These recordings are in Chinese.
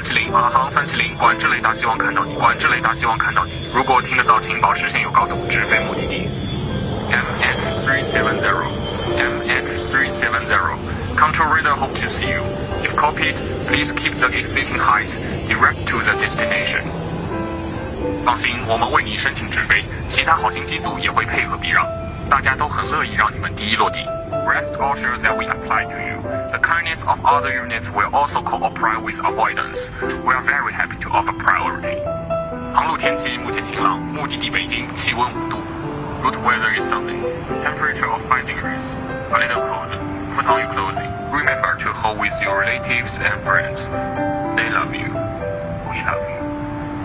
三七零，马航三七零，管制雷达，希望看到你，管制雷达，希望看到你。如果听得到，请保持现有高度，直飞目的地。MX three seven zero, MX three seven zero, control radar hope to see you. If copied, please keep the existing height direct to the destination. 放心，我们为你申请直飞，其他好心机组也会配合避让，大家都很乐意让你们第一落地。Rest assured that we apply to you. The kindness of other units will also cooperate with avoidance. We are very happy to offer priority. 航路天气目前晴朗，目的地北京，气温五度。Route weather is sunny. Temperature of 5 degrees. A little cold. Put on your clothing. Remember to hold with your relatives and friends. They love you. We love you.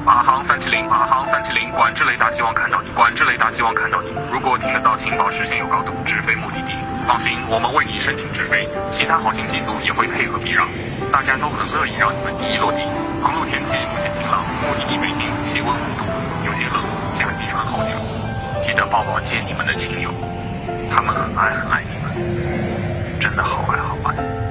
马航三七零，马航三七零，管制雷达，希望看到你，管制雷达，希望看到你。如果听得到，请保持现有高度，直飞目的地。放心，我们为你申请直飞，其他好心机组也会配合避让，大家都很乐意让你们第一落地。航路天气目前晴朗，目的地北京，气温五度，有些冷，夏季穿厚点。记得抱抱接你们的亲友，他们很爱很爱你们，真的好爱好爱。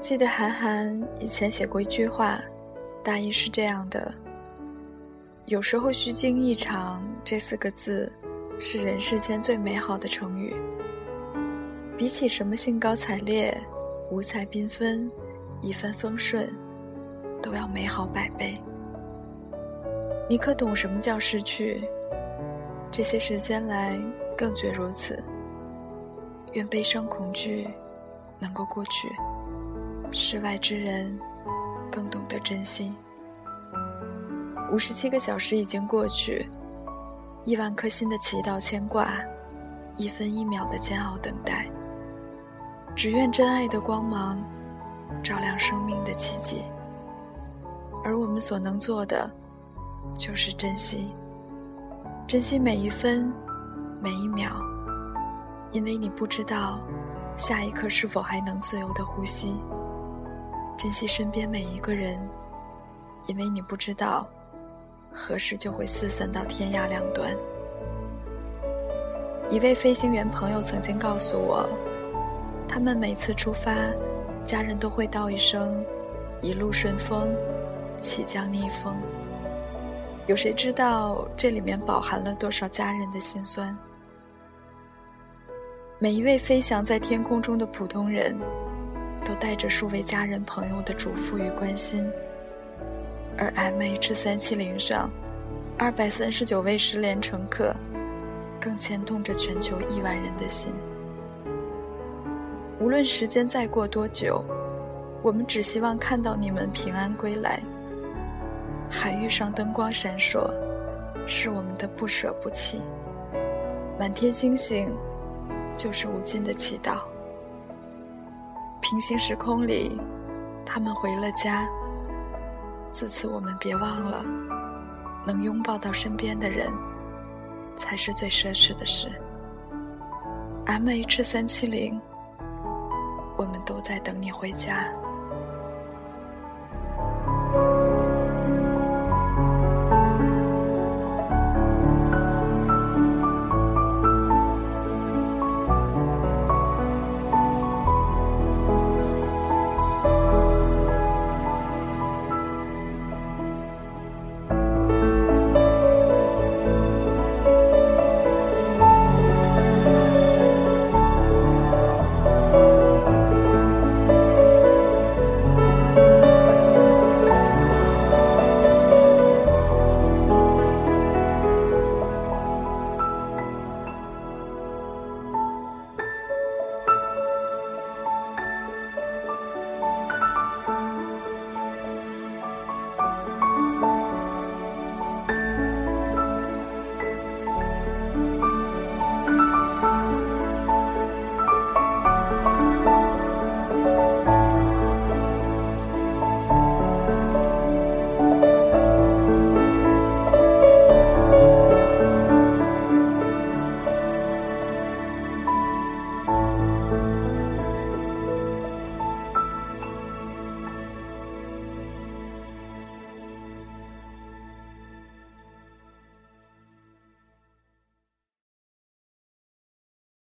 记得韩寒以前写过一句话，大意是这样的：有时候虚惊一场这四个字，是人世间最美好的成语。比起什么兴高采烈、五彩缤纷、一帆风顺，都要美好百倍。你可懂什么叫失去？这些时间来，更觉如此。愿悲伤恐惧能够过去。世外之人，更懂得珍惜。五十七个小时已经过去，亿万颗心的祈祷牵挂，一分一秒的煎熬等待。只愿真爱的光芒，照亮生命的奇迹。而我们所能做的，就是珍惜，珍惜每一分，每一秒，因为你不知道，下一刻是否还能自由的呼吸。珍惜身边每一个人，因为你不知道何时就会四散到天涯两端。一位飞行员朋友曾经告诉我，他们每次出发，家人都会道一声“一路顺风，起降逆风”。有谁知道这里面饱含了多少家人的心酸？每一位飞翔在天空中的普通人。带着数位家人朋友的嘱咐与关心，而 MH 三七零上二百三十九位失联乘客，更牵动着全球亿万人的心。无论时间再过多久，我们只希望看到你们平安归来。海域上灯光闪烁，是我们的不舍不弃；满天星星，就是无尽的祈祷。平行时空里，他们回了家。自此，我们别忘了，能拥抱到身边的人，才是最奢侈的事。M H 三七零，我们都在等你回家。